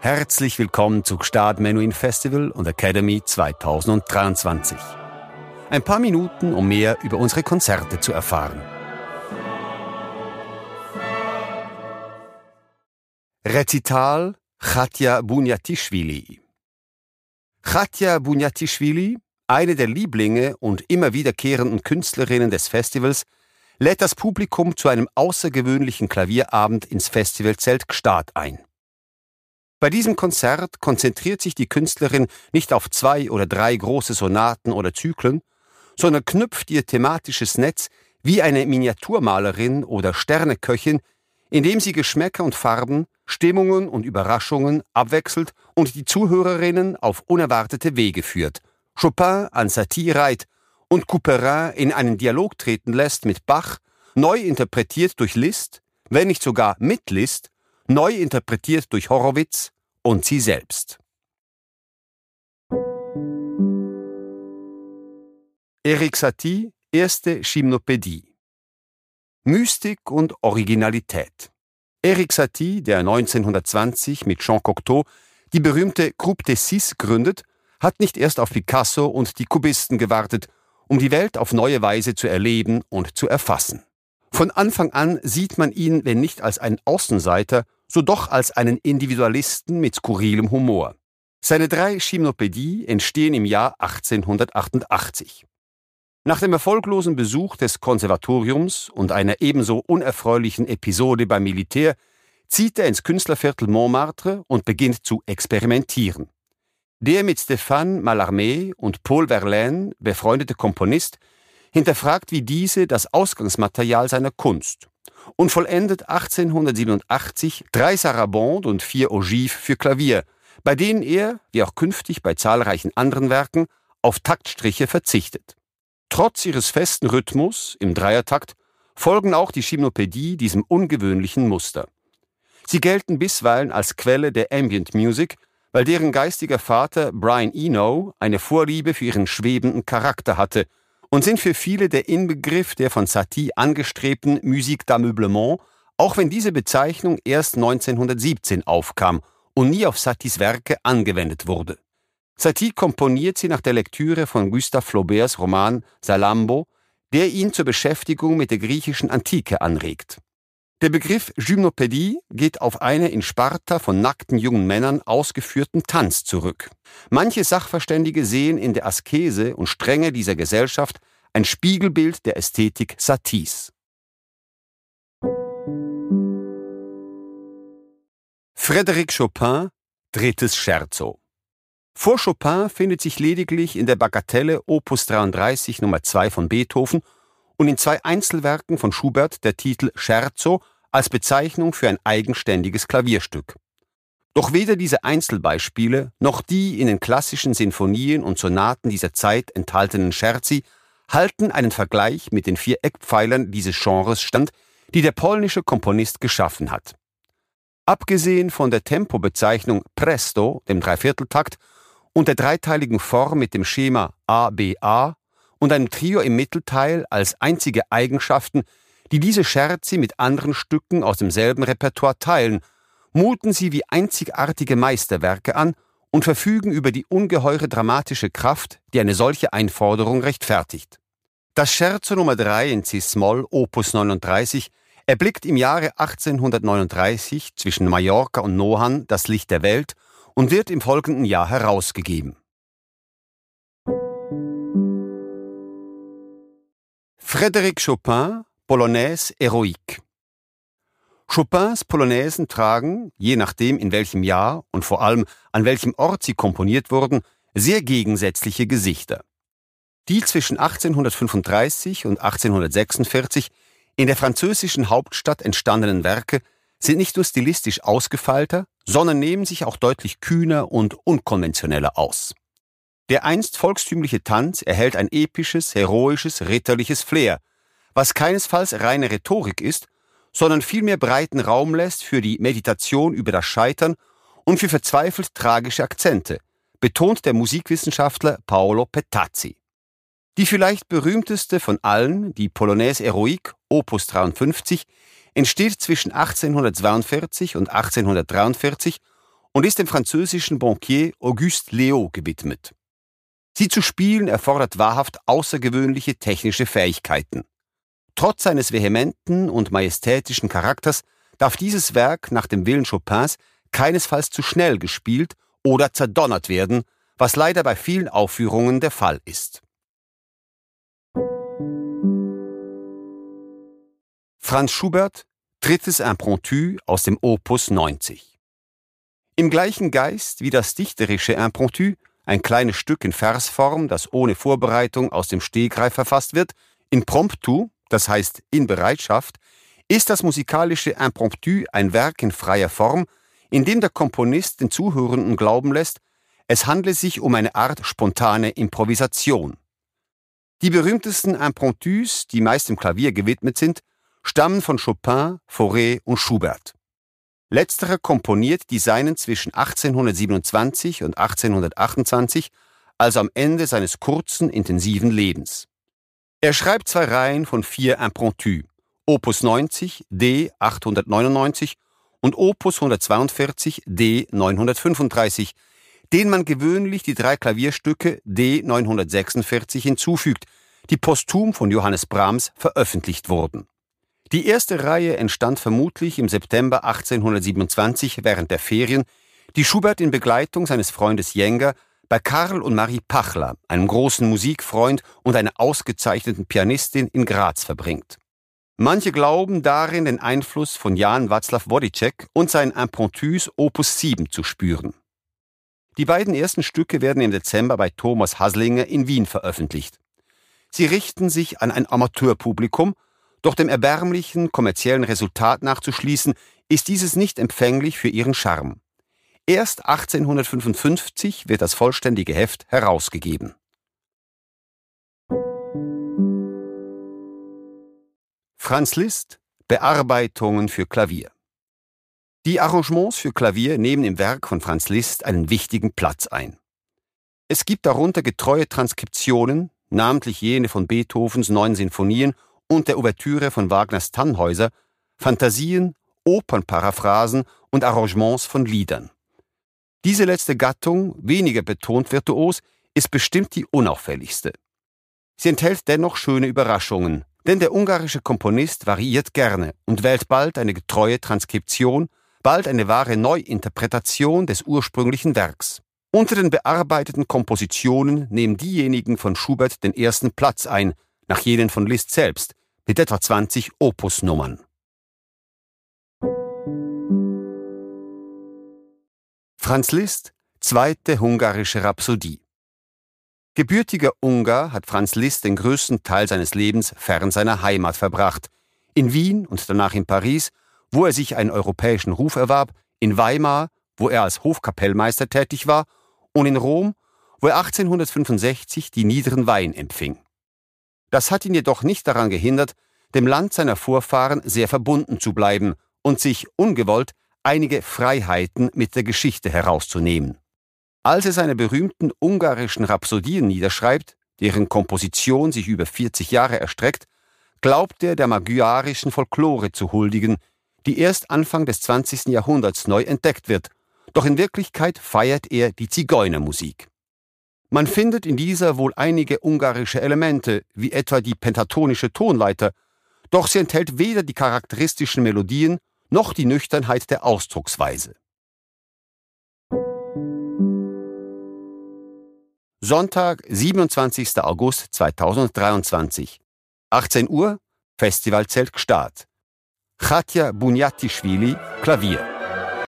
Herzlich willkommen zu Gstaad Menuhin Festival und Academy 2023. Ein paar Minuten, um mehr über unsere Konzerte zu erfahren. Rezital Khatja Bunyatishvili Khatja Bunyatishvili, eine der Lieblinge und immer wiederkehrenden Künstlerinnen des Festivals, lädt das Publikum zu einem außergewöhnlichen Klavierabend ins Festivalzelt Gstaad ein. Bei diesem Konzert konzentriert sich die Künstlerin nicht auf zwei oder drei große Sonaten oder Zyklen, sondern knüpft ihr thematisches Netz wie eine Miniaturmalerin oder Sterneköchin, indem sie Geschmäcker und Farben, Stimmungen und Überraschungen abwechselt und die Zuhörerinnen auf unerwartete Wege führt, Chopin an Satie reiht und Couperin in einen Dialog treten lässt mit Bach, neu interpretiert durch Liszt, wenn nicht sogar mit Liszt, neu interpretiert durch Horowitz und sie selbst. Erik Satie, erste Chimnopädie. Mystik und Originalität. Erik Satie, der 1920 mit Jean Cocteau die berühmte Groupe des Six gründet, hat nicht erst auf Picasso und die Kubisten gewartet, um die Welt auf neue Weise zu erleben und zu erfassen. Von Anfang an sieht man ihn, wenn nicht als einen Außenseiter, so doch als einen Individualisten mit skurrilem Humor. Seine drei Chimnopädie entstehen im Jahr 1888. Nach dem erfolglosen Besuch des Konservatoriums und einer ebenso unerfreulichen Episode beim Militär zieht er ins Künstlerviertel Montmartre und beginnt zu experimentieren. Der mit Stéphane Mallarmé und Paul Verlaine befreundete Komponist hinterfragt wie diese das Ausgangsmaterial seiner Kunst und vollendet 1887 drei Sarabande und vier Ogives für Klavier, bei denen er, wie auch künftig bei zahlreichen anderen Werken, auf Taktstriche verzichtet. Trotz ihres festen Rhythmus im Dreiertakt folgen auch die Chimnopädie diesem ungewöhnlichen Muster. Sie gelten bisweilen als Quelle der Ambient Music, weil deren geistiger Vater Brian Eno eine Vorliebe für ihren schwebenden Charakter hatte und sind für viele der Inbegriff der von Satie angestrebten Musique d'ameublement, auch wenn diese Bezeichnung erst 1917 aufkam und nie auf Saties Werke angewendet wurde. Satie komponiert sie nach der Lektüre von Gustave Flauberts Roman Salambo, der ihn zur Beschäftigung mit der griechischen Antike anregt. Der Begriff Gymnopädie geht auf eine in Sparta von nackten jungen Männern ausgeführten Tanz zurück. Manche Sachverständige sehen in der Askese und Strenge dieser Gesellschaft ein Spiegelbild der Ästhetik Saties. Frédéric Chopin, drittes Scherzo. Vor Chopin findet sich lediglich in der Bagatelle Opus 33 Nummer 2 von Beethoven und in zwei Einzelwerken von Schubert der Titel Scherzo als Bezeichnung für ein eigenständiges Klavierstück. Doch weder diese Einzelbeispiele noch die in den klassischen Sinfonien und Sonaten dieser Zeit enthaltenen Scherzi halten einen Vergleich mit den vier Eckpfeilern dieses Genres stand, die der polnische Komponist geschaffen hat. Abgesehen von der Tempobezeichnung Presto, dem Dreivierteltakt, und der dreiteiligen Form mit dem Schema ABA und einem Trio im Mittelteil als einzige Eigenschaften, die diese Scherzi mit anderen Stücken aus demselben Repertoire teilen, muten sie wie einzigartige Meisterwerke an und verfügen über die ungeheure dramatische Kraft, die eine solche Einforderung rechtfertigt. Das Scherzo Nummer 3 in C-Moll, Opus 39, erblickt im Jahre 1839 zwischen Mallorca und Nohan das Licht der Welt und wird im folgenden Jahr herausgegeben. Frédéric Chopin, Polonaise Heroique. Chopins Polonaisen tragen, je nachdem in welchem Jahr und vor allem an welchem Ort sie komponiert wurden, sehr gegensätzliche Gesichter. Die zwischen 1835 und 1846 in der französischen Hauptstadt entstandenen Werke sind nicht nur stilistisch ausgefeilter, sondern nehmen sich auch deutlich kühner und unkonventioneller aus. Der einst volkstümliche Tanz erhält ein episches, heroisches, ritterliches Flair, was keinesfalls reine Rhetorik ist, sondern vielmehr breiten Raum lässt für die Meditation über das Scheitern und für verzweifelt tragische Akzente, betont der Musikwissenschaftler Paolo Petazzi. Die vielleicht berühmteste von allen, die Polonaise Heroique, Opus 53, entsteht zwischen 1842 und 1843 und ist dem französischen Bankier Auguste Léo gewidmet. Sie zu spielen erfordert wahrhaft außergewöhnliche technische Fähigkeiten. Trotz seines vehementen und majestätischen Charakters darf dieses Werk nach dem Willen Chopins keinesfalls zu schnell gespielt oder zerdonnert werden, was leider bei vielen Aufführungen der Fall ist. Franz Schubert, drittes Impromptu aus dem Opus 90. Im gleichen Geist wie das dichterische Impromptu, ein kleines Stück in Versform, das ohne Vorbereitung aus dem Stegreif verfasst wird, in Promptu, das heißt in Bereitschaft, ist das musikalische Impromptu ein Werk in freier Form, in dem der Komponist den Zuhörenden glauben lässt, es handle sich um eine Art spontane Improvisation. Die berühmtesten Impromptus, die meist dem Klavier gewidmet sind, stammen von Chopin, Fauré und Schubert. Letzterer komponiert die seinen zwischen 1827 und 1828, also am Ende seines kurzen, intensiven Lebens. Er schreibt zwei Reihen von vier Impromptus, Opus 90, D 899 und Opus 142, D 935, denen man gewöhnlich die drei Klavierstücke D 946 hinzufügt, die posthum von Johannes Brahms veröffentlicht wurden. Die erste Reihe entstand vermutlich im September 1827 während der Ferien, die Schubert in Begleitung seines Freundes Jenger bei Karl und Marie Pachler, einem großen Musikfreund und einer ausgezeichneten Pianistin in Graz verbringt. Manche glauben darin den Einfluss von Jan Václav Wodicek und sein Impromptus Opus 7 zu spüren. Die beiden ersten Stücke werden im Dezember bei Thomas Haslinger in Wien veröffentlicht. Sie richten sich an ein Amateurpublikum, doch dem erbärmlichen kommerziellen Resultat nachzuschließen, ist dieses nicht empfänglich für ihren Charme. Erst 1855 wird das vollständige Heft herausgegeben. Franz Liszt Bearbeitungen für Klavier die Arrangements für Klavier nehmen im Werk von Franz Liszt einen wichtigen Platz ein. Es gibt darunter getreue Transkriptionen, namentlich jene von Beethovens neun Sinfonien und der Ouvertüre von Wagners Tannhäuser, Fantasien, Opernparaphrasen und Arrangements von Liedern. Diese letzte Gattung, weniger betont virtuos, ist bestimmt die unauffälligste. Sie enthält dennoch schöne Überraschungen, denn der ungarische Komponist variiert gerne und wählt bald eine getreue Transkription, bald eine wahre Neuinterpretation des ursprünglichen Werks. Unter den bearbeiteten Kompositionen nehmen diejenigen von Schubert den ersten Platz ein, nach jenen von Liszt selbst, mit etwa 20 Opusnummern. Franz Liszt, zweite hungarische Rhapsodie. Gebürtiger Ungar hat Franz Liszt den größten Teil seines Lebens fern seiner Heimat verbracht, in Wien und danach in Paris wo er sich einen europäischen Ruf erwarb, in Weimar, wo er als Hofkapellmeister tätig war, und in Rom, wo er 1865 die niederen Weihen empfing. Das hat ihn jedoch nicht daran gehindert, dem Land seiner Vorfahren sehr verbunden zu bleiben und sich ungewollt einige Freiheiten mit der Geschichte herauszunehmen. Als er seine berühmten ungarischen Rhapsodien niederschreibt, deren Komposition sich über 40 Jahre erstreckt, glaubt er der magyarischen Folklore zu huldigen, die erst Anfang des 20. Jahrhunderts neu entdeckt wird, doch in Wirklichkeit feiert er die Zigeunermusik. Man findet in dieser wohl einige ungarische Elemente, wie etwa die pentatonische Tonleiter, doch sie enthält weder die charakteristischen Melodien noch die Nüchternheit der Ausdrucksweise. Sonntag, 27. August 2023. 18 Uhr, Festivalzelt Gstaad. Katja Bunjatischwili, Klavier.